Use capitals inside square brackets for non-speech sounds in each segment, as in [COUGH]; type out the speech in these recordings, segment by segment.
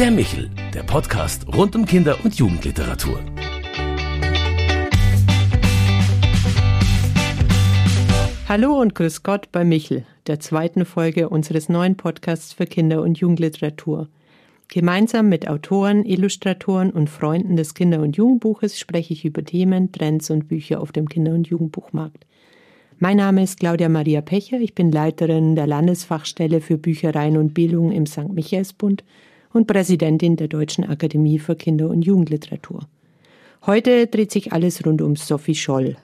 Der Michel, der Podcast rund um Kinder- und Jugendliteratur. Hallo und grüß Gott bei Michel, der zweiten Folge unseres neuen Podcasts für Kinder- und Jugendliteratur. Gemeinsam mit Autoren, Illustratoren und Freunden des Kinder- und Jugendbuches spreche ich über Themen, Trends und Bücher auf dem Kinder- und Jugendbuchmarkt. Mein Name ist Claudia Maria Pecher, ich bin Leiterin der Landesfachstelle für Büchereien und Bildung im St. Michaelsbund und Präsidentin der Deutschen Akademie für Kinder- und Jugendliteratur. Heute dreht sich alles rund um Sophie Scholl.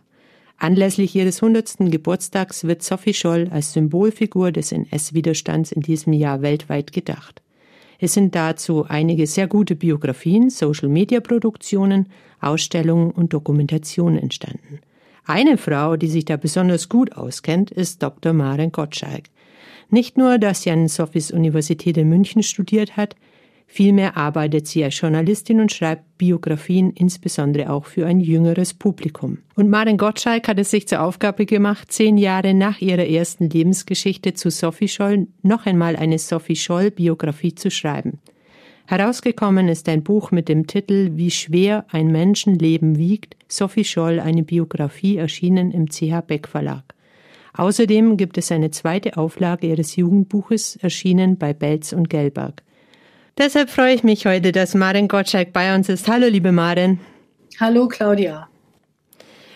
Anlässlich ihres 100. Geburtstags wird Sophie Scholl als Symbolfigur des NS-Widerstands in diesem Jahr weltweit gedacht. Es sind dazu einige sehr gute Biografien, Social-Media-Produktionen, Ausstellungen und Dokumentationen entstanden. Eine Frau, die sich da besonders gut auskennt, ist Dr. Maren Gottschalk. Nicht nur, dass sie an Sophies Universität in München studiert hat, Vielmehr arbeitet sie als Journalistin und schreibt Biografien, insbesondere auch für ein jüngeres Publikum. Und Maren Gottschalk hat es sich zur Aufgabe gemacht, zehn Jahre nach ihrer ersten Lebensgeschichte zu Sophie Scholl noch einmal eine Sophie Scholl Biografie zu schreiben. Herausgekommen ist ein Buch mit dem Titel Wie schwer ein Menschenleben wiegt, Sophie Scholl, eine Biografie, erschienen im CH Beck Verlag. Außerdem gibt es eine zweite Auflage ihres Jugendbuches, erschienen bei Belz und Gelberg. Deshalb freue ich mich heute, dass Maren Gottschalk bei uns ist. Hallo, liebe Maren. Hallo, Claudia.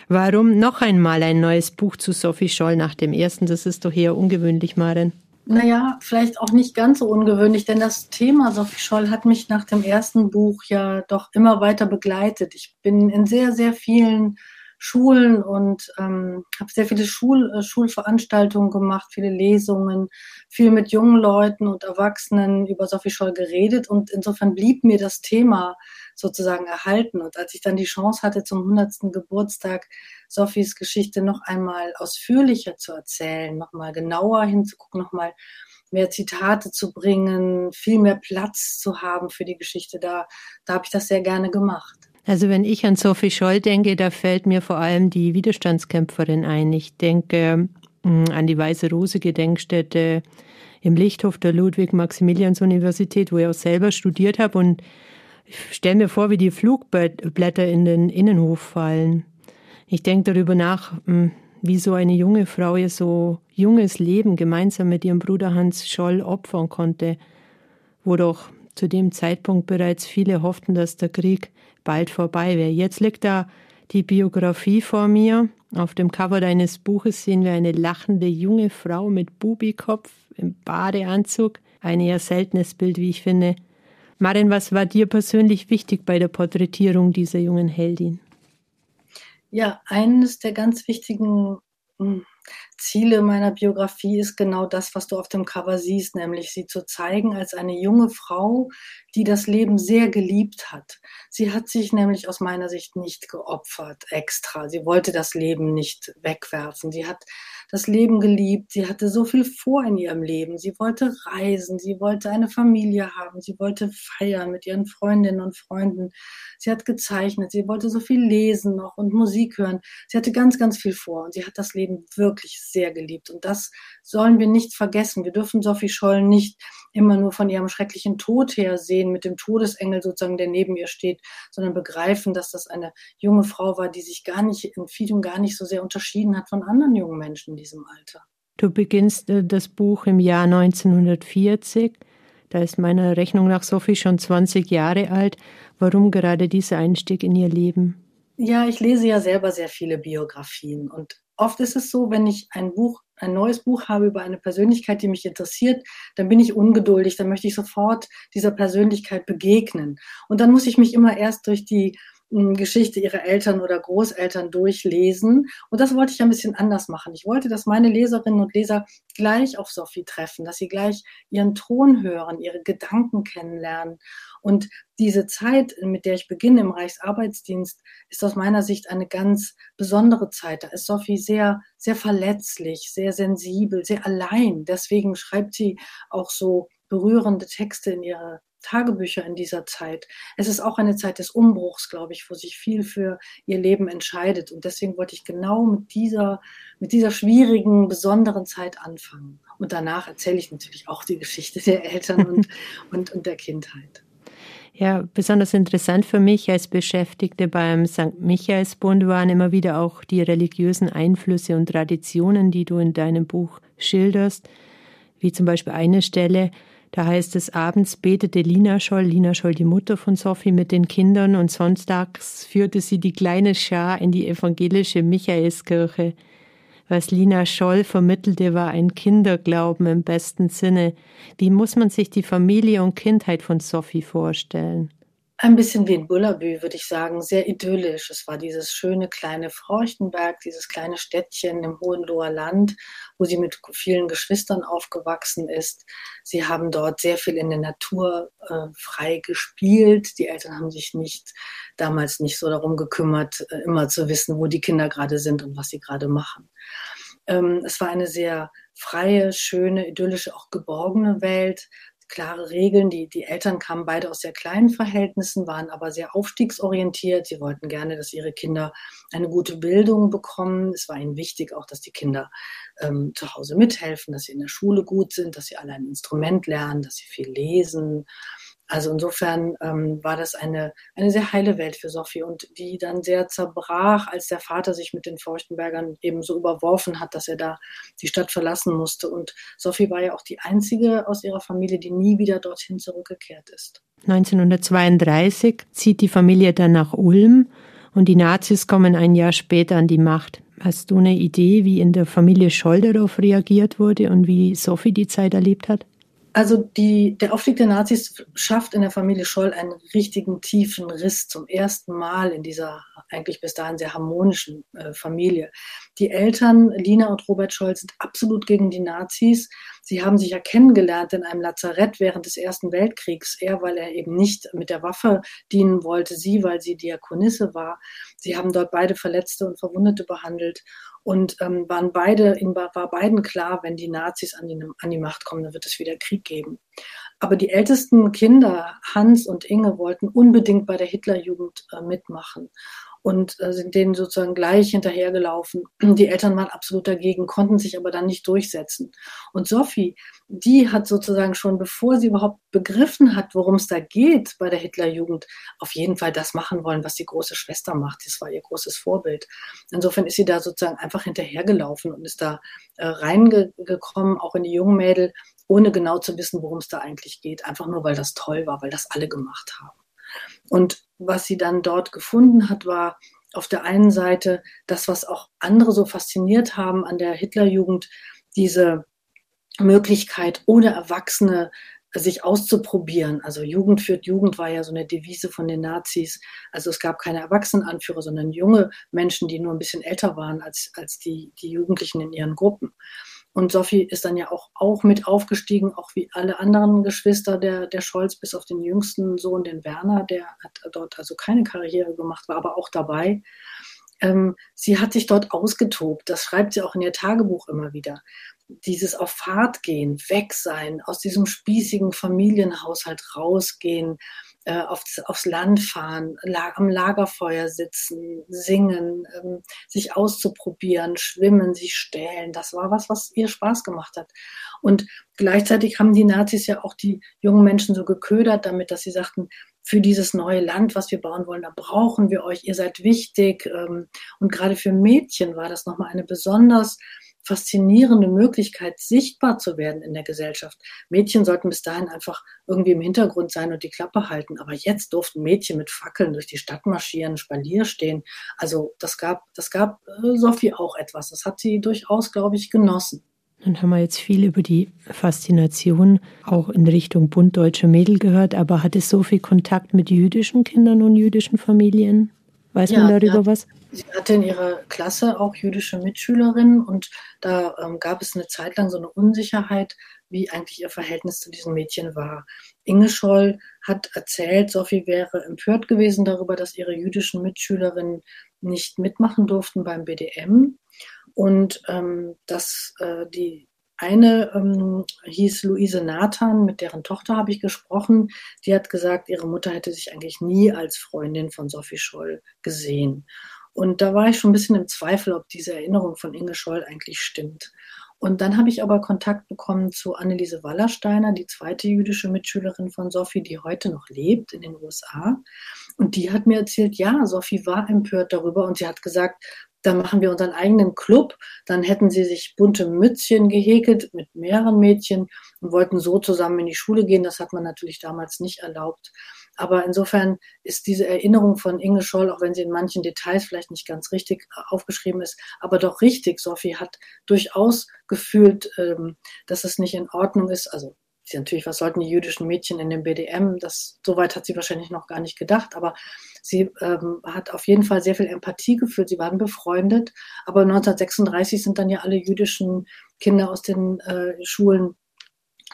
Warum noch einmal ein neues Buch zu Sophie Scholl nach dem ersten? Das ist doch eher ungewöhnlich, Maren. Naja, vielleicht auch nicht ganz so ungewöhnlich, denn das Thema Sophie Scholl hat mich nach dem ersten Buch ja doch immer weiter begleitet. Ich bin in sehr, sehr vielen Schulen und ähm, habe sehr viele Schul äh, Schulveranstaltungen gemacht, viele Lesungen, viel mit jungen Leuten und Erwachsenen über Sophie Scholl geredet und insofern blieb mir das Thema sozusagen erhalten. Und als ich dann die Chance hatte, zum 100. Geburtstag Sophies Geschichte noch einmal ausführlicher zu erzählen, noch mal genauer hinzugucken, noch mal mehr Zitate zu bringen, viel mehr Platz zu haben für die Geschichte, da, da habe ich das sehr gerne gemacht. Also wenn ich an Sophie Scholl denke, da fällt mir vor allem die Widerstandskämpferin ein. Ich denke mm, an die Weiße Rose Gedenkstätte im Lichthof der Ludwig-Maximilians-Universität, wo ich auch selber studiert habe. Und ich stelle mir vor, wie die Flugblätter in den Innenhof fallen. Ich denke darüber nach, mm, wie so eine junge Frau ihr so junges Leben gemeinsam mit ihrem Bruder Hans Scholl opfern konnte, wo doch zu dem Zeitpunkt bereits viele hofften, dass der Krieg bald vorbei wäre. Jetzt liegt da die Biografie vor mir. Auf dem Cover deines Buches sehen wir eine lachende junge Frau mit Bubikopf im Badeanzug. Ein eher seltenes Bild, wie ich finde. Marin, was war dir persönlich wichtig bei der Porträtierung dieser jungen Heldin? Ja, eines der ganz wichtigen hm, Ziele meiner Biografie ist genau das, was du auf dem Cover siehst, nämlich sie zu zeigen als eine junge Frau, die das Leben sehr geliebt hat. Sie hat sich nämlich aus meiner Sicht nicht geopfert extra. Sie wollte das Leben nicht wegwerfen. Sie hat das Leben geliebt. Sie hatte so viel vor in ihrem Leben. Sie wollte reisen. Sie wollte eine Familie haben. Sie wollte feiern mit ihren Freundinnen und Freunden. Sie hat gezeichnet. Sie wollte so viel lesen noch und Musik hören. Sie hatte ganz, ganz viel vor und sie hat das Leben wirklich sehr geliebt. Und das sollen wir nicht vergessen. Wir dürfen Sophie Scholl nicht immer nur von ihrem schrecklichen Tod her sehen, mit dem Todesengel sozusagen, der neben ihr steht, sondern begreifen, dass das eine junge Frau war, die sich gar nicht in vielem gar nicht so sehr unterschieden hat von anderen jungen Menschen diesem Alter. Du beginnst äh, das Buch im Jahr 1940. Da ist meiner Rechnung nach Sophie schon 20 Jahre alt. Warum gerade dieser Einstieg in ihr Leben? Ja, ich lese ja selber sehr viele Biografien und oft ist es so, wenn ich ein Buch, ein neues Buch habe über eine Persönlichkeit, die mich interessiert, dann bin ich ungeduldig, dann möchte ich sofort dieser Persönlichkeit begegnen. Und dann muss ich mich immer erst durch die Geschichte ihrer Eltern oder Großeltern durchlesen. Und das wollte ich ein bisschen anders machen. Ich wollte, dass meine Leserinnen und Leser gleich auf Sophie treffen, dass sie gleich ihren Ton hören, ihre Gedanken kennenlernen. Und diese Zeit, mit der ich beginne im Reichsarbeitsdienst, ist aus meiner Sicht eine ganz besondere Zeit. Da ist Sophie sehr, sehr verletzlich, sehr sensibel, sehr allein. Deswegen schreibt sie auch so berührende Texte in ihre Tagebücher in dieser Zeit. Es ist auch eine Zeit des Umbruchs, glaube ich, wo sich viel für ihr Leben entscheidet. Und deswegen wollte ich genau mit dieser, mit dieser schwierigen, besonderen Zeit anfangen. Und danach erzähle ich natürlich auch die Geschichte der Eltern und, [LAUGHS] und, und der Kindheit. Ja, besonders interessant für mich als Beschäftigte beim St. Michaelsbund waren immer wieder auch die religiösen Einflüsse und Traditionen, die du in deinem Buch schilderst, wie zum Beispiel eine Stelle, da heißt es, abends betete Lina Scholl, Lina Scholl, die Mutter von Sophie, mit den Kindern und sonntags führte sie die kleine Schar in die evangelische Michaelskirche. Was Lina Scholl vermittelte, war ein Kinderglauben im besten Sinne. Wie muss man sich die Familie und Kindheit von Sophie vorstellen? Ein bisschen wie in Bullabü, würde ich sagen, sehr idyllisch. Es war dieses schöne kleine Freuchtenberg, dieses kleine Städtchen im Hohenloher Land, wo sie mit vielen Geschwistern aufgewachsen ist. Sie haben dort sehr viel in der Natur äh, frei gespielt. Die Eltern haben sich nicht damals nicht so darum gekümmert, äh, immer zu wissen, wo die Kinder gerade sind und was sie gerade machen. Ähm, es war eine sehr freie, schöne, idyllische, auch geborgene Welt, klare Regeln. Die, die Eltern kamen beide aus sehr kleinen Verhältnissen, waren aber sehr aufstiegsorientiert. Sie wollten gerne, dass ihre Kinder eine gute Bildung bekommen. Es war ihnen wichtig auch, dass die Kinder ähm, zu Hause mithelfen, dass sie in der Schule gut sind, dass sie alle ein Instrument lernen, dass sie viel lesen. Also insofern ähm, war das eine, eine sehr heile Welt für Sophie und die dann sehr zerbrach, als der Vater sich mit den Feuchtenbergern eben so überworfen hat, dass er da die Stadt verlassen musste. Und Sophie war ja auch die einzige aus ihrer Familie, die nie wieder dorthin zurückgekehrt ist. 1932 zieht die Familie dann nach Ulm und die Nazis kommen ein Jahr später an die Macht. Hast du eine Idee, wie in der Familie Scholl darauf reagiert wurde und wie Sophie die Zeit erlebt hat? Also die, der Aufstieg der Nazis schafft in der Familie Scholl einen richtigen tiefen Riss zum ersten Mal in dieser eigentlich bis dahin sehr harmonischen äh, Familie. Die Eltern, Lina und Robert Scholl, sind absolut gegen die Nazis. Sie haben sich ja kennengelernt in einem Lazarett während des Ersten Weltkriegs. Er, weil er eben nicht mit der Waffe dienen wollte, sie, weil sie Diakonisse war. Sie haben dort beide Verletzte und Verwundete behandelt und ähm, waren beide, ihnen war beiden klar, wenn die Nazis an die, an die Macht kommen, dann wird es wieder Krieg geben. Aber die ältesten Kinder, Hans und Inge, wollten unbedingt bei der Hitlerjugend äh, mitmachen und äh, sind denen sozusagen gleich hinterhergelaufen. [CLEARS THROAT] Die Eltern waren absolut dagegen, konnten sich aber dann nicht durchsetzen. Und Sophie, die hat sozusagen schon, bevor sie überhaupt begriffen hat, worum es da geht bei der Hitlerjugend, auf jeden Fall das machen wollen, was die große Schwester macht. Das war ihr großes Vorbild. Insofern ist sie da sozusagen einfach hinterhergelaufen und ist da äh, reingekommen, auch in die jungen Mädel, ohne genau zu wissen, worum es da eigentlich geht. Einfach nur, weil das toll war, weil das alle gemacht haben. Und was sie dann dort gefunden hat, war auf der einen Seite das, was auch andere so fasziniert haben an der Hitlerjugend, diese Möglichkeit, ohne Erwachsene sich auszuprobieren. Also Jugend führt Jugend war ja so eine Devise von den Nazis. Also es gab keine Erwachsenenanführer, sondern junge Menschen, die nur ein bisschen älter waren als, als die, die Jugendlichen in ihren Gruppen. Und Sophie ist dann ja auch, auch mit aufgestiegen, auch wie alle anderen Geschwister der, der Scholz, bis auf den jüngsten Sohn, den Werner, der hat dort also keine Karriere gemacht, war aber auch dabei. Ähm, sie hat sich dort ausgetobt. Das schreibt sie auch in ihr Tagebuch immer wieder. Dieses auf Fahrt gehen, weg sein, aus diesem spießigen Familienhaushalt rausgehen, äh, aufs, aufs Land fahren, la am Lagerfeuer sitzen, singen, ähm, sich auszuprobieren, schwimmen, sich stählen. Das war was, was ihr Spaß gemacht hat. Und gleichzeitig haben die Nazis ja auch die jungen Menschen so geködert damit, dass sie sagten, für dieses neue Land, was wir bauen wollen, da brauchen wir euch, ihr seid wichtig. Ähm, und gerade für Mädchen war das nochmal eine besonders faszinierende Möglichkeit, sichtbar zu werden in der Gesellschaft. Mädchen sollten bis dahin einfach irgendwie im Hintergrund sein und die Klappe halten. Aber jetzt durften Mädchen mit Fackeln durch die Stadt marschieren, Spalier stehen. Also das gab, das gab äh, Sophie auch etwas. Das hat sie durchaus, glaube ich, genossen. Dann haben wir jetzt viel über die Faszination auch in Richtung Bund Deutsche Mädel gehört, aber hat es so viel Kontakt mit jüdischen Kindern und jüdischen Familien? Weiß ja, man darüber ja. was? Sie hatte in ihrer Klasse auch jüdische Mitschülerinnen und da ähm, gab es eine Zeit lang so eine Unsicherheit, wie eigentlich ihr Verhältnis zu diesen Mädchen war. Inge Scholl hat erzählt, Sophie wäre empört gewesen darüber, dass ihre jüdischen Mitschülerinnen nicht mitmachen durften beim BDM und ähm, dass äh, die eine ähm, hieß Luise Nathan, mit deren Tochter habe ich gesprochen. Die hat gesagt, ihre Mutter hätte sich eigentlich nie als Freundin von Sophie Scholl gesehen. Und da war ich schon ein bisschen im Zweifel, ob diese Erinnerung von Inge Scholl eigentlich stimmt. Und dann habe ich aber Kontakt bekommen zu Anneliese Wallersteiner, die zweite jüdische Mitschülerin von Sophie, die heute noch lebt in den USA. Und die hat mir erzählt, ja, Sophie war empört darüber und sie hat gesagt, da machen wir unseren eigenen Club. Dann hätten sie sich bunte Mützchen gehäkelt mit mehreren Mädchen und wollten so zusammen in die Schule gehen. Das hat man natürlich damals nicht erlaubt. Aber insofern ist diese Erinnerung von Inge Scholl, auch wenn sie in manchen Details vielleicht nicht ganz richtig äh, aufgeschrieben ist, aber doch richtig. Sophie hat durchaus gefühlt, ähm, dass es nicht in Ordnung ist. Also natürlich, was sollten die jüdischen Mädchen in dem BDM? Das, soweit hat sie wahrscheinlich noch gar nicht gedacht, aber sie ähm, hat auf jeden Fall sehr viel Empathie gefühlt. Sie waren befreundet, aber 1936 sind dann ja alle jüdischen Kinder aus den äh, Schulen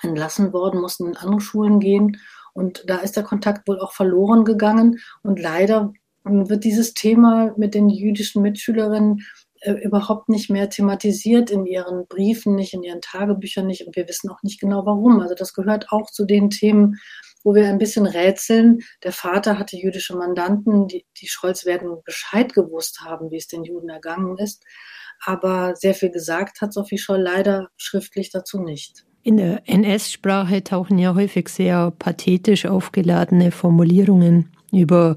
entlassen worden, mussten in andere Schulen gehen. Und da ist der Kontakt wohl auch verloren gegangen. Und leider wird dieses Thema mit den jüdischen Mitschülerinnen äh, überhaupt nicht mehr thematisiert in ihren Briefen, nicht in ihren Tagebüchern nicht. Und wir wissen auch nicht genau warum. Also das gehört auch zu den Themen, wo wir ein bisschen rätseln. Der Vater hatte jüdische Mandanten, die, die Scholz werden Bescheid gewusst haben, wie es den Juden ergangen ist. Aber sehr viel gesagt hat Sophie Scholl leider schriftlich dazu nicht. In der NS-Sprache tauchen ja häufig sehr pathetisch aufgeladene Formulierungen über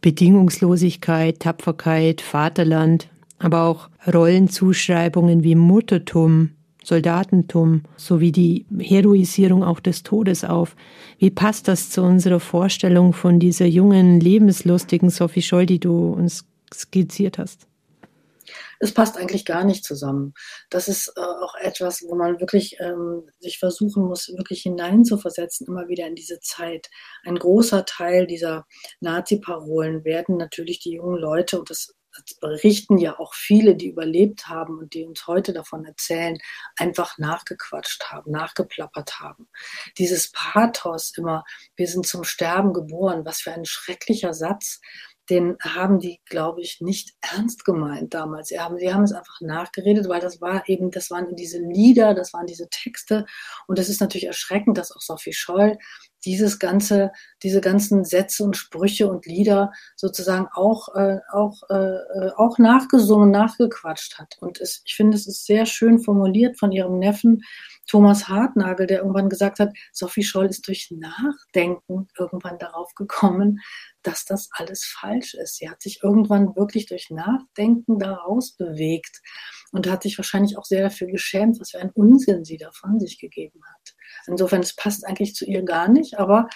Bedingungslosigkeit, Tapferkeit, Vaterland, aber auch Rollenzuschreibungen wie Muttertum, Soldatentum sowie die Heroisierung auch des Todes auf. Wie passt das zu unserer Vorstellung von dieser jungen, lebenslustigen Sophie Scholl, die du uns skizziert hast? Es passt eigentlich gar nicht zusammen. Das ist äh, auch etwas, wo man wirklich ähm, sich versuchen muss, wirklich hineinzuversetzen, immer wieder in diese Zeit. Ein großer Teil dieser Nazi-Parolen werden natürlich die jungen Leute, und das das berichten ja auch viele, die überlebt haben und die uns heute davon erzählen, einfach nachgequatscht haben, nachgeplappert haben. Dieses Pathos immer, wir sind zum Sterben geboren, was für ein schrecklicher Satz den haben die, glaube ich, nicht ernst gemeint damals. Sie haben, sie haben es einfach nachgeredet, weil das war eben, das waren diese Lieder, das waren diese Texte. Und es ist natürlich erschreckend, dass auch Sophie Scholl dieses ganze, diese ganzen Sätze und Sprüche und Lieder sozusagen auch, äh, auch, äh, auch nachgesungen, nachgequatscht hat. Und es, ich finde, es ist sehr schön formuliert von ihrem Neffen Thomas Hartnagel, der irgendwann gesagt hat, Sophie Scholl ist durch Nachdenken irgendwann darauf gekommen, dass das alles falsch ist. Sie hat sich irgendwann wirklich durch Nachdenken daraus bewegt und hat sich wahrscheinlich auch sehr dafür geschämt, was für ein Unsinn sie da von sich gegeben hat. Insofern, es passt eigentlich zu ihr gar nicht, aber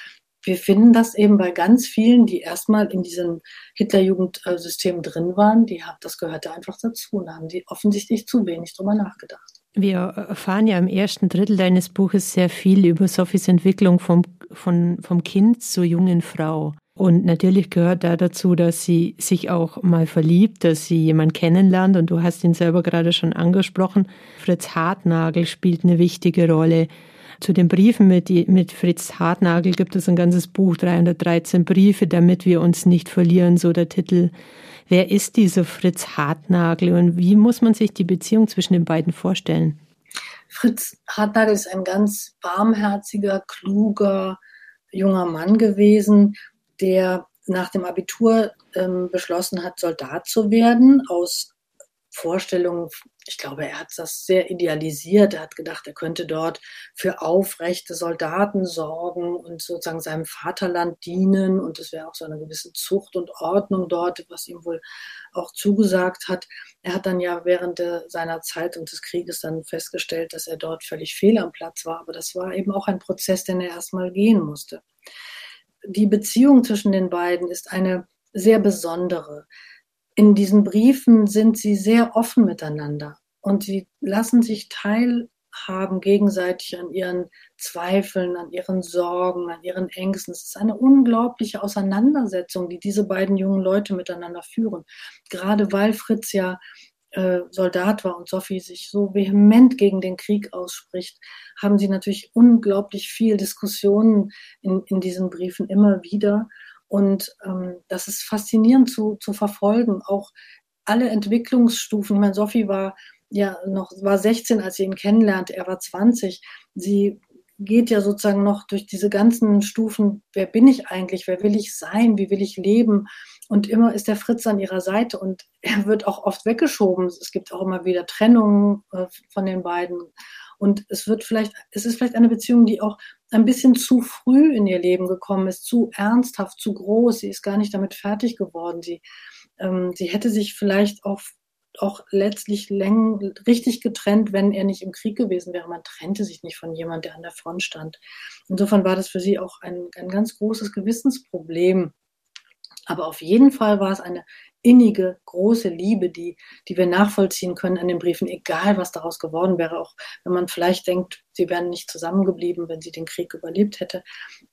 wir finden das eben bei ganz vielen, die erstmal in diesem Hitlerjugendsystem drin waren, die haben, das gehörte einfach dazu und haben die offensichtlich zu wenig drüber nachgedacht. Wir erfahren ja im ersten Drittel deines Buches sehr viel über Sophies Entwicklung vom, von, vom Kind zur jungen Frau. Und natürlich gehört da dazu, dass sie sich auch mal verliebt, dass sie jemanden kennenlernt. Und du hast ihn selber gerade schon angesprochen. Fritz Hartnagel spielt eine wichtige Rolle. Zu den Briefen mit, mit Fritz Hartnagel gibt es ein ganzes Buch, 313 Briefe, damit wir uns nicht verlieren, so der Titel. Wer ist dieser Fritz Hartnagel und wie muss man sich die Beziehung zwischen den beiden vorstellen? Fritz Hartnagel ist ein ganz warmherziger, kluger, junger Mann gewesen, der nach dem Abitur ähm, beschlossen hat, Soldat zu werden, aus Vorstellungen, ich glaube, er hat das sehr idealisiert. Er hat gedacht, er könnte dort für aufrechte Soldaten sorgen und sozusagen seinem Vaterland dienen. Und es wäre auch so eine gewisse Zucht und Ordnung dort, was ihm wohl auch zugesagt hat. Er hat dann ja während seiner Zeit und des Krieges dann festgestellt, dass er dort völlig fehl am Platz war. Aber das war eben auch ein Prozess, den er erstmal gehen musste die Beziehung zwischen den beiden ist eine sehr besondere. In diesen Briefen sind sie sehr offen miteinander und sie lassen sich teilhaben gegenseitig an ihren Zweifeln, an ihren Sorgen, an ihren Ängsten. Es ist eine unglaubliche Auseinandersetzung, die diese beiden jungen Leute miteinander führen. Gerade weil Fritz ja äh, Soldat war und Sophie sich so vehement gegen den Krieg ausspricht, haben sie natürlich unglaublich viel Diskussionen in, in diesen Briefen immer wieder. Und ähm, das ist faszinierend zu, zu verfolgen. Auch alle Entwicklungsstufen. Ich meine, Sophie war ja noch war 16, als sie ihn kennenlernte. Er war 20. Sie geht ja sozusagen noch durch diese ganzen Stufen, wer bin ich eigentlich, wer will ich sein, wie will ich leben. Und immer ist der Fritz an ihrer Seite und er wird auch oft weggeschoben. Es gibt auch immer wieder Trennungen äh, von den beiden. Und es wird vielleicht, es ist vielleicht eine Beziehung, die auch ein bisschen zu früh in ihr Leben gekommen ist, zu ernsthaft, zu groß. Sie ist gar nicht damit fertig geworden. Sie, ähm, sie hätte sich vielleicht auch auch letztlich läng, richtig getrennt, wenn er nicht im Krieg gewesen wäre. Man trennte sich nicht von jemandem, der an der Front stand. Insofern war das für sie auch ein, ein ganz großes Gewissensproblem. Aber auf jeden Fall war es eine innige, große Liebe, die, die wir nachvollziehen können an den Briefen, egal was daraus geworden wäre, auch wenn man vielleicht denkt, sie wären nicht zusammengeblieben, wenn sie den Krieg überlebt hätte.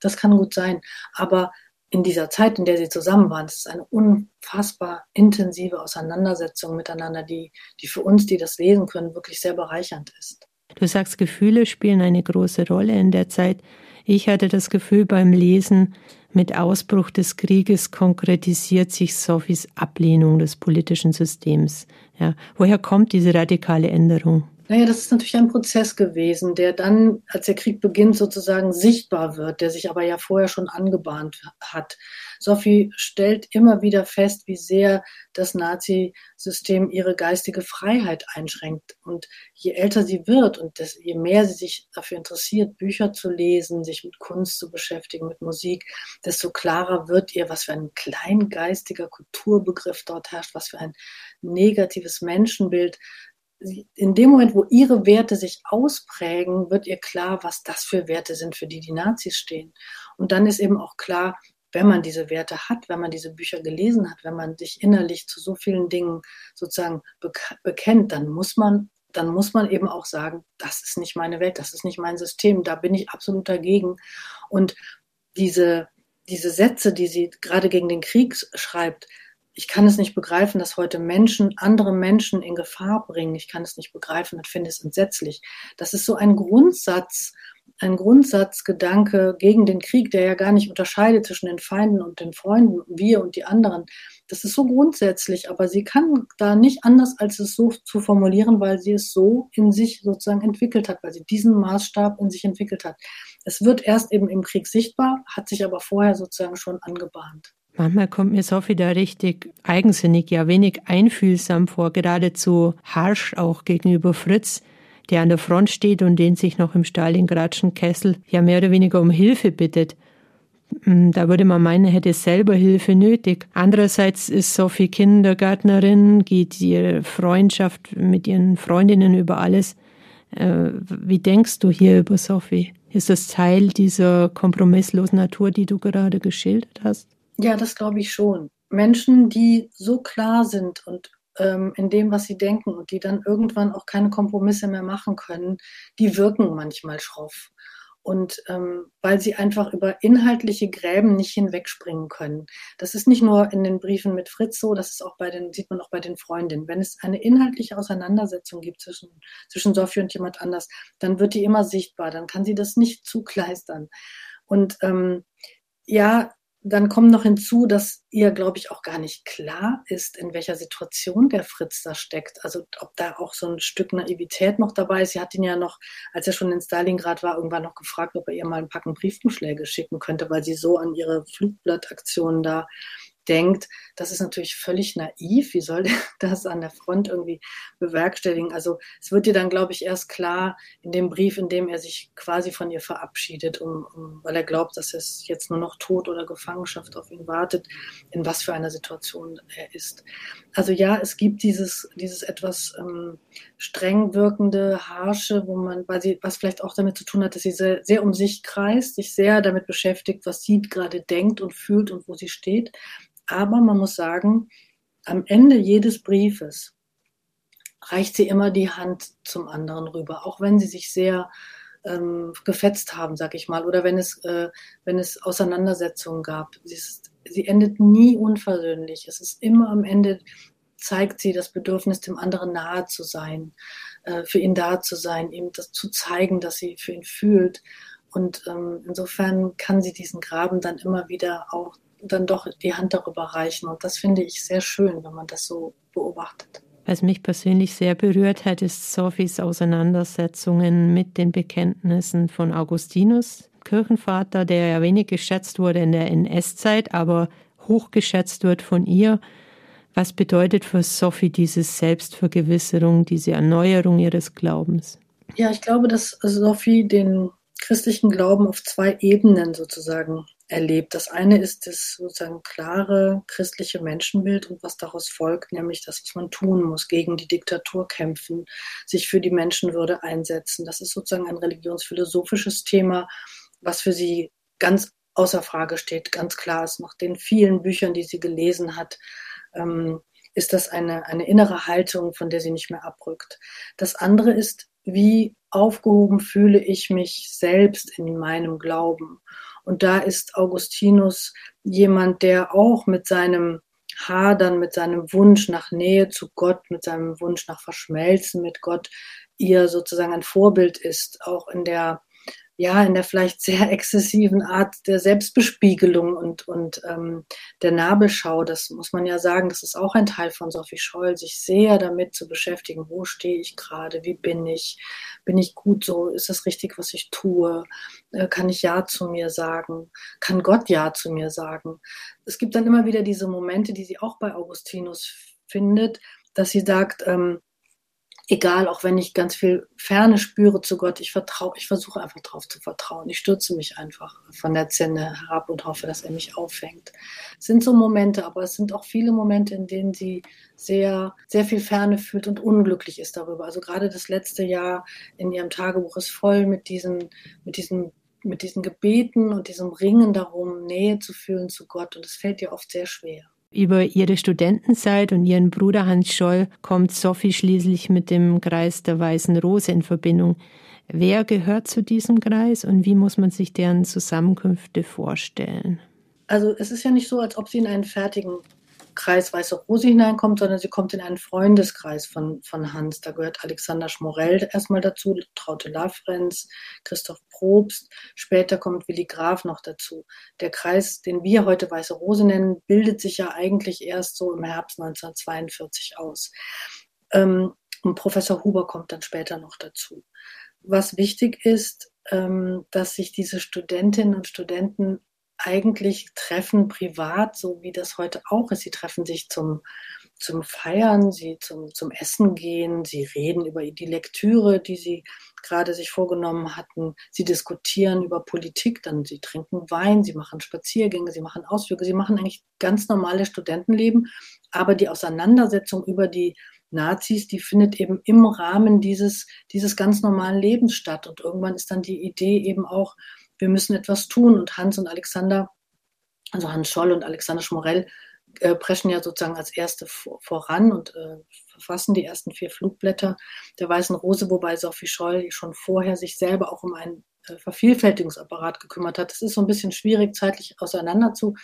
Das kann gut sein. Aber in dieser Zeit, in der sie zusammen waren, es ist eine unfassbar intensive Auseinandersetzung miteinander, die, die für uns, die das lesen können, wirklich sehr bereichernd ist. Du sagst, Gefühle spielen eine große Rolle in der Zeit. Ich hatte das Gefühl beim Lesen, mit Ausbruch des Krieges konkretisiert sich Sophies Ablehnung des politischen Systems. Ja, woher kommt diese radikale Änderung? Naja, das ist natürlich ein Prozess gewesen, der dann, als der Krieg beginnt, sozusagen sichtbar wird, der sich aber ja vorher schon angebahnt hat. Sophie stellt immer wieder fest, wie sehr das Nazi-System ihre geistige Freiheit einschränkt. Und je älter sie wird und das, je mehr sie sich dafür interessiert, Bücher zu lesen, sich mit Kunst zu beschäftigen, mit Musik, desto klarer wird ihr, was für ein kleingeistiger Kulturbegriff dort herrscht, was für ein negatives Menschenbild in dem Moment, wo ihre Werte sich ausprägen, wird ihr klar, was das für Werte sind, für die die Nazis stehen. Und dann ist eben auch klar, wenn man diese Werte hat, wenn man diese Bücher gelesen hat, wenn man sich innerlich zu so vielen Dingen sozusagen bekennt, dann muss man, dann muss man eben auch sagen, das ist nicht meine Welt, das ist nicht mein System, da bin ich absolut dagegen. Und diese, diese Sätze, die sie gerade gegen den Krieg schreibt, ich kann es nicht begreifen, dass heute Menschen andere Menschen in Gefahr bringen. Ich kann es nicht begreifen und finde es entsetzlich. Das ist so ein Grundsatz, ein Grundsatzgedanke gegen den Krieg, der ja gar nicht unterscheidet zwischen den Feinden und den Freunden, wir und die anderen. Das ist so grundsätzlich, aber sie kann da nicht anders, als es so zu formulieren, weil sie es so in sich sozusagen entwickelt hat, weil sie diesen Maßstab in sich entwickelt hat. Es wird erst eben im Krieg sichtbar, hat sich aber vorher sozusagen schon angebahnt. Manchmal kommt mir Sophie da richtig eigensinnig, ja wenig einfühlsam vor, geradezu harsch auch gegenüber Fritz, der an der Front steht und den sich noch im Stalingradschen Kessel ja mehr oder weniger um Hilfe bittet. Hm, da würde man meinen, er hätte selber Hilfe nötig. Andererseits ist Sophie Kindergärtnerin, geht ihre Freundschaft mit ihren Freundinnen über alles. Äh, wie denkst du hier über Sophie? Ist das Teil dieser kompromisslosen Natur, die du gerade geschildert hast? Ja, das glaube ich schon. Menschen, die so klar sind und ähm, in dem, was sie denken und die dann irgendwann auch keine Kompromisse mehr machen können, die wirken manchmal schroff. Und ähm, weil sie einfach über inhaltliche Gräben nicht hinwegspringen können. Das ist nicht nur in den Briefen mit Fritz so, das ist auch bei den, sieht man auch bei den Freundinnen. Wenn es eine inhaltliche Auseinandersetzung gibt zwischen, zwischen Sophie und jemand anders, dann wird die immer sichtbar, dann kann sie das nicht [LAUGHS] zukleistern. Und ähm, ja, dann kommt noch hinzu, dass ihr, glaube ich, auch gar nicht klar ist, in welcher Situation der Fritz da steckt. Also ob da auch so ein Stück Naivität noch dabei ist. Sie hat ihn ja noch, als er schon in Stalingrad war, irgendwann noch gefragt, ob er ihr mal ein Packen Briefumschläge schicken könnte, weil sie so an ihre Flugblattaktionen da denkt, das ist natürlich völlig naiv. Wie soll [LAUGHS] der das an der Front irgendwie bewerkstelligen? Also es wird dir dann, glaube ich, erst klar in dem Brief, in dem er sich quasi von ihr verabschiedet, um, um, weil er glaubt, dass es jetzt nur noch Tod oder Gefangenschaft auf ihn wartet, in was für einer Situation er ist. Also ja, es gibt dieses, dieses etwas ähm, streng wirkende, harsche, wo man, weil sie, was vielleicht auch damit zu tun hat, dass sie sehr, sehr um sich kreist, sich sehr damit beschäftigt, was sie gerade denkt und fühlt und wo sie steht aber man muss sagen, am Ende jedes Briefes reicht sie immer die Hand zum anderen rüber, auch wenn sie sich sehr ähm, gefetzt haben, sag ich mal, oder wenn es, äh, wenn es Auseinandersetzungen gab. Sie, ist, sie endet nie unversöhnlich. Es ist immer am Ende zeigt sie das Bedürfnis, dem anderen nahe zu sein, äh, für ihn da zu sein, ihm das zu zeigen, dass sie für ihn fühlt. Und ähm, insofern kann sie diesen Graben dann immer wieder auch dann doch die Hand darüber reichen. Und das finde ich sehr schön, wenn man das so beobachtet. Was mich persönlich sehr berührt hat, ist Sophies Auseinandersetzungen mit den Bekenntnissen von Augustinus, Kirchenvater, der ja wenig geschätzt wurde in der NS-Zeit, aber hochgeschätzt wird von ihr. Was bedeutet für Sophie diese Selbstvergewisserung, diese Erneuerung ihres Glaubens? Ja, ich glaube, dass Sophie den christlichen Glauben auf zwei Ebenen sozusagen erlebt. Das eine ist das sozusagen klare christliche Menschenbild und was daraus folgt, nämlich das, was man tun muss, gegen die Diktatur kämpfen, sich für die Menschenwürde einsetzen. Das ist sozusagen ein religionsphilosophisches Thema, was für sie ganz außer Frage steht, ganz klar ist. Nach den vielen Büchern, die sie gelesen hat, ähm, ist das eine, eine innere Haltung, von der sie nicht mehr abrückt. Das andere ist, wie aufgehoben fühle ich mich selbst in meinem Glauben. Und da ist Augustinus jemand, der auch mit seinem Hadern, mit seinem Wunsch nach Nähe zu Gott, mit seinem Wunsch nach Verschmelzen mit Gott, ihr sozusagen ein Vorbild ist, auch in der ja, in der vielleicht sehr [LAUGHS] exzessiven Art der Selbstbespiegelung und, und ähm, der Nabelschau, das muss man ja sagen, das ist auch ein Teil von Sophie Scholl, sich sehr damit zu beschäftigen, wo stehe ich gerade, wie bin ich, bin ich gut so, ist das richtig, was ich tue, äh, kann ich Ja zu mir sagen, kann Gott Ja zu mir sagen. Es gibt dann immer wieder diese Momente, die sie auch bei Augustinus findet, dass sie sagt, ähm, egal, auch wenn ich ganz viel Ferne spüre zu Gott, ich vertraue, ich versuche einfach darauf zu vertrauen. Ich stürze mich einfach von der Zinne herab und hoffe, dass er mich auffängt. Es sind so Momente, aber es sind auch viele Momente, in denen sie sehr, sehr viel Ferne fühlt und unglücklich ist darüber. Also gerade das letzte Jahr in ihrem Tagebuch ist voll mit diesen, mit diesen mit diesen Gebeten und diesem Ringen darum, Nähe zu fühlen zu Gott. Und es fällt ihr oft sehr schwer. Über ihre Studentenzeit und ihren Bruder Hans Scholl kommt Sophie schließlich mit dem Kreis der Weißen Rose in Verbindung. Wer gehört zu diesem Kreis und wie muss man sich deren Zusammenkünfte vorstellen? Also es ist ja nicht so, als ob sie in einen fertigen Kreis Weiße Rose hineinkommt, sondern sie kommt in einen Freundeskreis von, von Hans. Da gehört Alexander Schmorell erstmal dazu, Traute Lafrenz, Christoph Probst, später kommt Willi Graf noch dazu. Der Kreis, den wir heute Weiße Rose nennen, bildet sich ja eigentlich erst so im Herbst 1942 aus. Ähm, und Professor Huber kommt dann später noch dazu. Was wichtig ist, ähm, dass sich diese Studentinnen und Studenten eigentlich treffen privat, so wie das heute auch ist. Sie treffen sich zum, zum Feiern, sie zum, zum Essen gehen, sie reden über die Lektüre, die sie gerade sich vorgenommen hatten. Sie diskutieren über Politik, dann sie trinken Wein, sie machen Spaziergänge, sie machen Ausflüge, sie machen eigentlich ganz normale Studentenleben. Aber die Auseinandersetzung über die Nazis, die findet eben im Rahmen dieses, dieses ganz normalen Lebens statt. Und irgendwann ist dann die Idee eben auch, wir müssen etwas tun. Und Hans und Alexander, also Hans Scholl und Alexander Schmorell, äh, preschen ja sozusagen als Erste vor, voran und äh, verfassen die ersten vier Flugblätter der Weißen Rose, wobei Sophie Scholl schon vorher sich selber auch um einen äh, Vervielfältigungsapparat gekümmert hat. Es ist so ein bisschen schwierig, zeitlich auseinander zu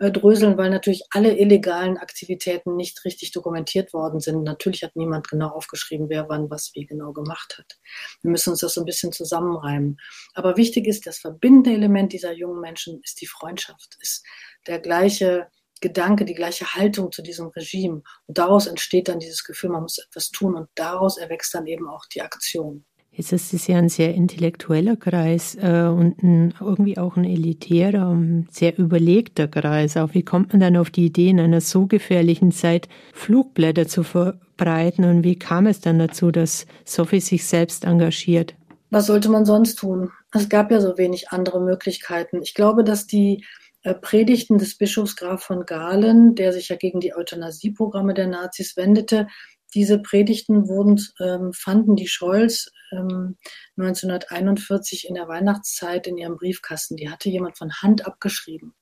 äh, dröseln, weil natürlich alle illegalen Aktivitäten nicht richtig dokumentiert worden sind. Natürlich hat niemand genau aufgeschrieben, wer wann was wie genau gemacht hat. Wir müssen uns das so ein bisschen zusammenreimen. Aber wichtig ist, das verbindende Element dieser jungen Menschen ist die Freundschaft, ist der gleiche Gedanke, die gleiche Haltung zu diesem Regime. Und daraus entsteht dann dieses Gefühl, man muss etwas tun und daraus erwächst dann eben auch die Aktion. Jetzt ist es ja ein sehr intellektueller Kreis äh, und ein, irgendwie auch ein elitärer, sehr überlegter Kreis. Auch wie kommt man dann auf die Idee, in einer so gefährlichen Zeit Flugblätter zu verbreiten? Und wie kam es dann dazu, dass Sophie sich selbst engagiert? Was sollte man sonst tun? Es gab ja so wenig andere Möglichkeiten. Ich glaube, dass die äh, Predigten des Bischofs Graf von Galen, der sich ja gegen die Euthanasieprogramme der Nazis wendete, diese Predigten wurden, ähm, fanden die Scholz 1941 in der Weihnachtszeit in ihrem Briefkasten. Die hatte jemand von Hand abgeschrieben.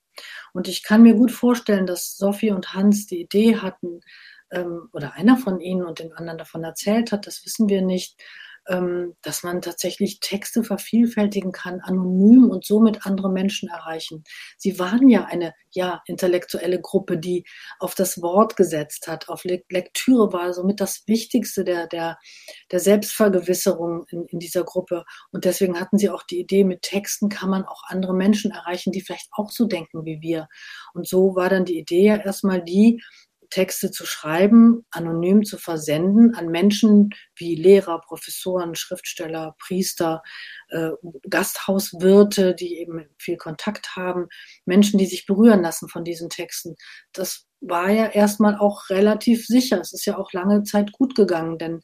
Und ich kann mir gut vorstellen, dass Sophie und Hans die Idee hatten, ähm, oder einer von ihnen und dem anderen davon erzählt hat, das wissen wir nicht, ähm, dass man tatsächlich Texte vervielfältigen kann, anonym und somit andere Menschen erreichen. Sie waren ja eine ja intellektuelle Gruppe, die auf das Wort gesetzt hat, auf Lektüre war somit das Wichtigste der der der Selbstvergewisserung in, in dieser Gruppe. Und deswegen hatten sie auch die Idee, mit Texten kann man auch andere Menschen erreichen, die vielleicht auch so denken wie wir. Und so war dann die Idee ja erstmal die, Texte zu schreiben, anonym zu versenden an Menschen wie Lehrer, Professoren, Schriftsteller, Priester, äh, Gasthauswirte, die eben viel Kontakt haben, Menschen, die sich berühren lassen von diesen Texten. Das war ja erstmal auch relativ sicher. Es ist ja auch lange Zeit gut gegangen, denn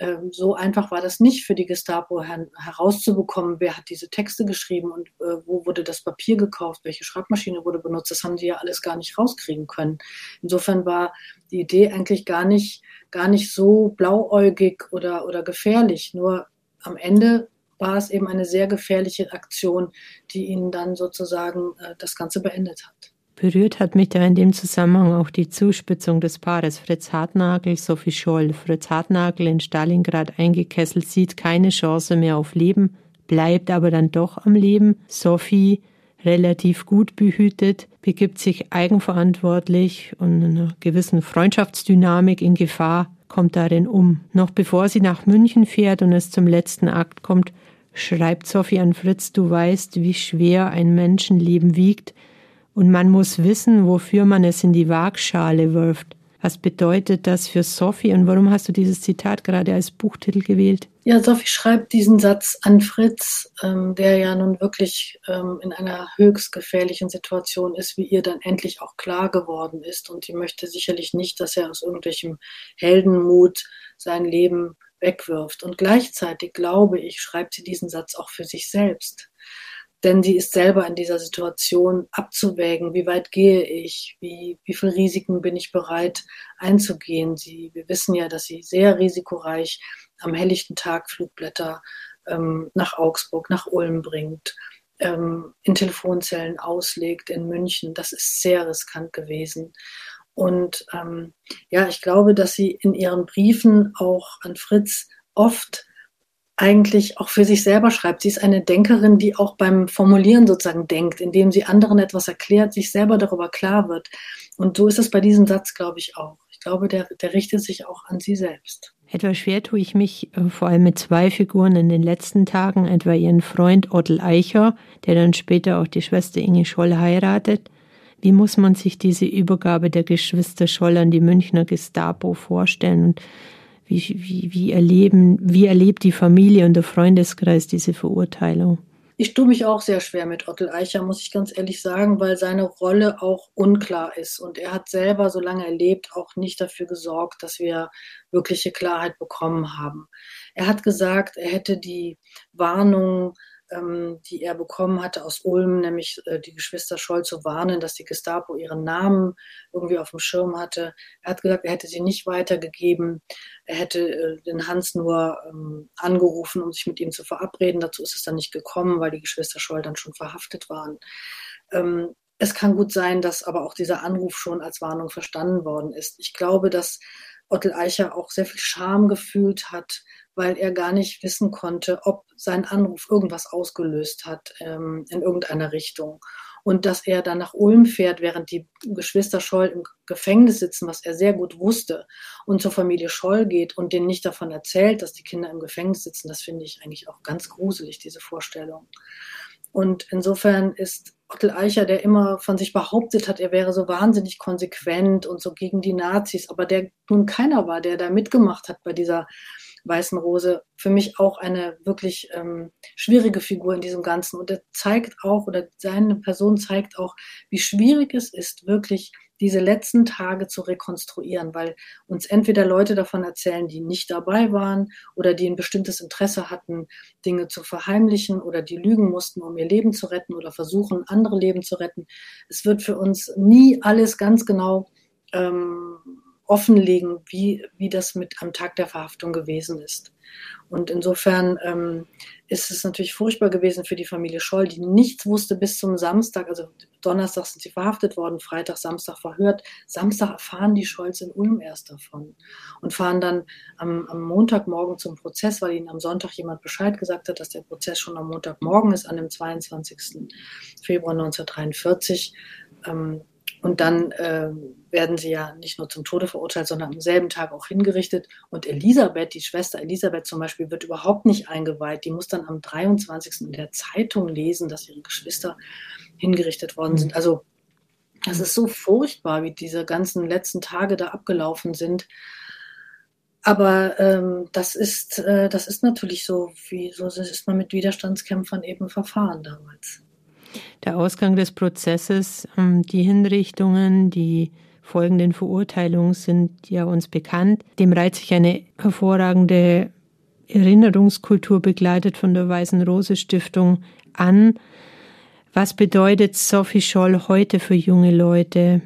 ähm, so einfach war das nicht für die Gestapo her herauszubekommen, wer hat diese Texte geschrieben und äh, wo wurde das Papier gekauft, welche Schreibmaschine wurde benutzt. Das haben die ja alles gar nicht rauskriegen können. Insofern war die Idee eigentlich gar nicht, gar nicht so blauäugig oder, oder gefährlich. Nur am Ende war es eben eine sehr gefährliche Aktion, die ihnen dann sozusagen äh, das Ganze beendet hat. Berührt hat mich da in dem Zusammenhang auch die Zuspitzung des Paares Fritz Hartnagel, Sophie Scholl. Fritz Hartnagel in Stalingrad eingekesselt sieht keine Chance mehr auf Leben, bleibt aber dann doch am Leben. Sophie, relativ gut behütet, begibt sich eigenverantwortlich und in einer gewissen Freundschaftsdynamik in Gefahr, kommt darin um. Noch bevor sie nach München fährt und es zum letzten Akt kommt, schreibt Sophie an Fritz, du weißt, wie schwer ein Menschenleben wiegt, und man muss wissen, wofür man es in die Waagschale wirft. Was bedeutet das für Sophie und warum hast du dieses Zitat gerade als Buchtitel gewählt? Ja, Sophie schreibt diesen Satz an Fritz, ähm, der ja nun wirklich ähm, in einer höchst gefährlichen Situation ist, wie ihr dann endlich auch klar geworden ist. Und die möchte sicherlich nicht, dass er aus irgendwelchem Heldenmut sein Leben wegwirft. Und gleichzeitig, glaube ich, schreibt sie diesen Satz auch für sich selbst denn sie ist selber in dieser Situation abzuwägen, wie weit gehe ich, wie, wie viel Risiken bin ich bereit einzugehen. Sie, wir wissen ja, dass sie sehr risikoreich am helllichten Tag Flugblätter ähm, nach Augsburg, nach Ulm bringt, ähm, in Telefonzellen auslegt in München. Das ist sehr riskant gewesen. Und ähm, ja, ich glaube, dass sie in ihren Briefen auch an Fritz oft eigentlich auch für sich selber schreibt. Sie ist eine Denkerin, die auch beim Formulieren sozusagen denkt, indem sie anderen etwas erklärt, sich selber darüber klar wird. Und so ist es bei diesem Satz, glaube ich, auch. Ich glaube, der, der richtet sich auch an sie selbst. Etwas schwer tue ich mich äh, vor allem mit zwei Figuren in den letzten Tagen, etwa ihren Freund Ottel Eicher, der dann später auch die Schwester Inge Scholl heiratet. Wie muss man sich diese Übergabe der Geschwister Scholl an die Münchner Gestapo vorstellen? Und wie, wie, wie, erleben, wie erlebt die Familie und der Freundeskreis diese Verurteilung? Ich tue mich auch sehr schwer mit Ottel Eicher, muss ich ganz ehrlich sagen, weil seine Rolle auch unklar ist. Und er hat selber, solange er lebt, auch nicht dafür gesorgt, dass wir wirkliche Klarheit bekommen haben. Er hat gesagt, er hätte die Warnung ähm, die er bekommen hatte aus Ulm, nämlich äh, die Geschwister Scholl zu warnen, dass die Gestapo ihren Namen irgendwie auf dem Schirm hatte. Er hat gesagt, er hätte sie nicht weitergegeben. Er hätte äh, den Hans nur ähm, angerufen, um sich mit ihm zu verabreden. Dazu ist es dann nicht gekommen, weil die Geschwister Scholl dann schon verhaftet waren. Ähm, es kann gut sein, dass aber auch dieser Anruf schon als Warnung verstanden worden ist. Ich glaube, dass Ottel Eicher auch sehr viel Scham gefühlt hat, weil er gar nicht wissen konnte, ob sein Anruf irgendwas ausgelöst hat ähm, in irgendeiner Richtung. Und dass er dann nach Ulm fährt, während die Geschwister Scholl im Gefängnis sitzen, was er sehr gut wusste, und zur Familie Scholl geht und denen nicht davon erzählt, dass die Kinder im Gefängnis sitzen, das finde ich eigentlich auch ganz gruselig, diese Vorstellung. Und insofern ist Ottel Eicher, der immer von sich behauptet hat, er wäre so wahnsinnig konsequent und so gegen die Nazis, aber der nun keiner war, der da mitgemacht hat bei dieser Weißen Rose, für mich auch eine wirklich ähm, schwierige Figur in diesem Ganzen. Und er zeigt auch, oder seine Person zeigt auch, wie schwierig es ist, wirklich diese letzten Tage zu rekonstruieren, weil uns entweder Leute davon erzählen, die nicht dabei waren oder die ein bestimmtes Interesse hatten, Dinge zu verheimlichen oder die lügen mussten, um ihr Leben zu retten oder versuchen, andere Leben zu retten. Es wird für uns nie alles ganz genau ähm, offenlegen, wie, wie das mit am Tag der Verhaftung gewesen ist. Und insofern ähm, ist es natürlich furchtbar gewesen für die Familie Scholl, die nichts wusste bis zum Samstag. Also Donnerstag sind sie verhaftet worden, Freitag, Samstag verhört. Samstag erfahren die Scholz in Ulm erst davon und fahren dann am, am Montagmorgen zum Prozess, weil ihnen am Sonntag jemand Bescheid gesagt hat, dass der Prozess schon am Montagmorgen ist, an dem 22. Februar 1943. Ähm, und dann äh, werden sie ja nicht nur zum Tode verurteilt, sondern am selben Tag auch hingerichtet. Und Elisabeth, die Schwester Elisabeth zum Beispiel, wird überhaupt nicht eingeweiht. Die muss dann am 23. in der Zeitung lesen, dass ihre Geschwister hingerichtet worden sind. Also Es ist so furchtbar, wie diese ganzen letzten Tage da abgelaufen sind. Aber ähm, das ist äh, das ist natürlich so, wie so ist man mit Widerstandskämpfern eben verfahren damals. Der Ausgang des Prozesses, ähm, die Hinrichtungen, die folgenden Verurteilungen sind ja uns bekannt. Dem reiht sich eine hervorragende Erinnerungskultur begleitet von der Weißen Rose Stiftung an. Was bedeutet Sophie Scholl heute für junge Leute?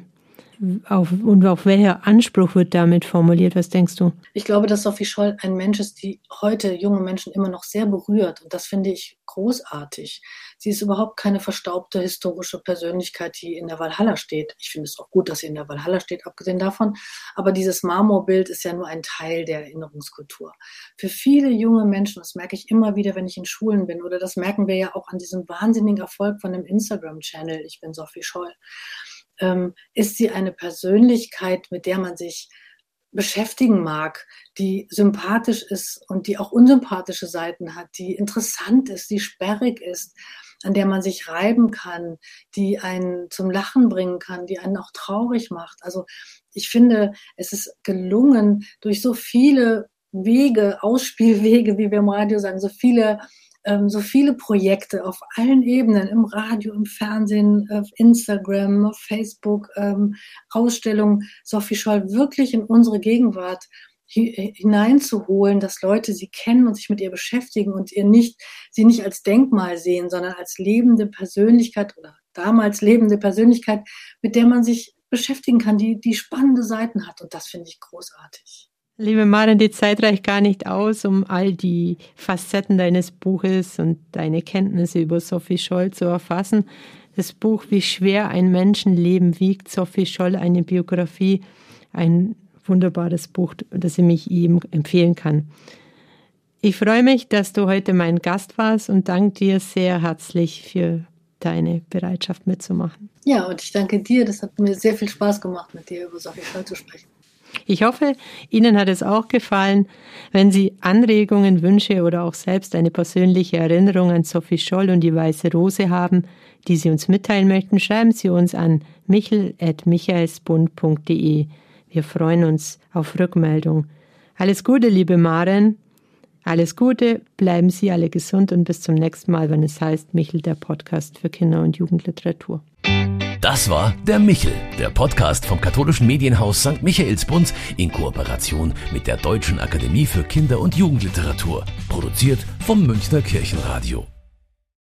auf, und auf welcher Anspruch wird damit formuliert? Was denkst du? Ich glaube, dass Sophie Scholl ein Mensch ist, die heute junge Menschen immer noch sehr berührt. Und das finde ich großartig. Sie ist überhaupt keine verstaubte historische Persönlichkeit, die in der Valhalla steht. Ich finde es auch gut, dass sie in der Valhalla steht, abgesehen davon. Aber dieses Marmorbild ist ja nur ein Teil der Erinnerungskultur. Für viele junge Menschen, das merke ich immer wieder, wenn ich in Schulen bin, oder das merken wir ja auch an diesem wahnsinnigen Erfolg von dem Instagram-Channel, ich bin Sophie Scholl ähm, ist sie eine Persönlichkeit, mit der man sich beschäftigen mag, die sympathisch ist und die auch unsympathische Seiten hat, die interessant ist, die sperrig ist, an der man sich reiben kann, die einen zum Lachen bringen kann, die einen auch traurig macht. Also ich finde, es ist gelungen, durch so viele Wege, Ausspielwege, wie wir im Radio sagen, so viele ähm, so viele Projekte auf allen Ebenen, im Radio, im Fernsehen, auf Instagram, auf Facebook, ähm, Ausstellungen, Sophie Scholl wirklich in unsere Gegenwart hineinzuholen, dass Leute sie kennen und sich mit ihr beschäftigen und ihr nicht, sie nicht als Denkmal sehen, sondern als lebende Persönlichkeit oder damals lebende Persönlichkeit, mit der man sich beschäftigen kann, die, die spannende Seiten hat. Und das finde ich großartig. Liebe Maren, die Zeit reicht gar nicht aus, um all die Facetten deines Buches und deine Kenntnisse über Sophie Scholl zu erfassen. Das Buch Wie schwer ein Menschenleben wiegt, Sophie Scholl, eine Biografie, ein wunderbares Buch, das ich mich ihm empfehlen kann. Ich freue mich, dass du heute mein Gast warst und danke dir sehr herzlich für deine Bereitschaft mitzumachen. Ja, und ich danke dir. Das hat mir sehr viel Spaß gemacht, mit dir über Sophie Scholl zu sprechen. Ich hoffe, Ihnen hat es auch gefallen. Wenn Sie Anregungen, Wünsche oder auch selbst eine persönliche Erinnerung an Sophie Scholl und die Weiße Rose haben, die Sie uns mitteilen möchten, schreiben Sie uns an michel.michaelsbund.de. Wir freuen uns auf Rückmeldung. Alles Gute, liebe Maren. Alles Gute, bleiben Sie alle gesund und bis zum nächsten Mal, wenn es heißt Michel, der Podcast für Kinder- und Jugendliteratur. Das war der Michel, der Podcast vom katholischen Medienhaus St. Michaelsbund in Kooperation mit der Deutschen Akademie für Kinder- und Jugendliteratur, produziert vom Münchner Kirchenradio.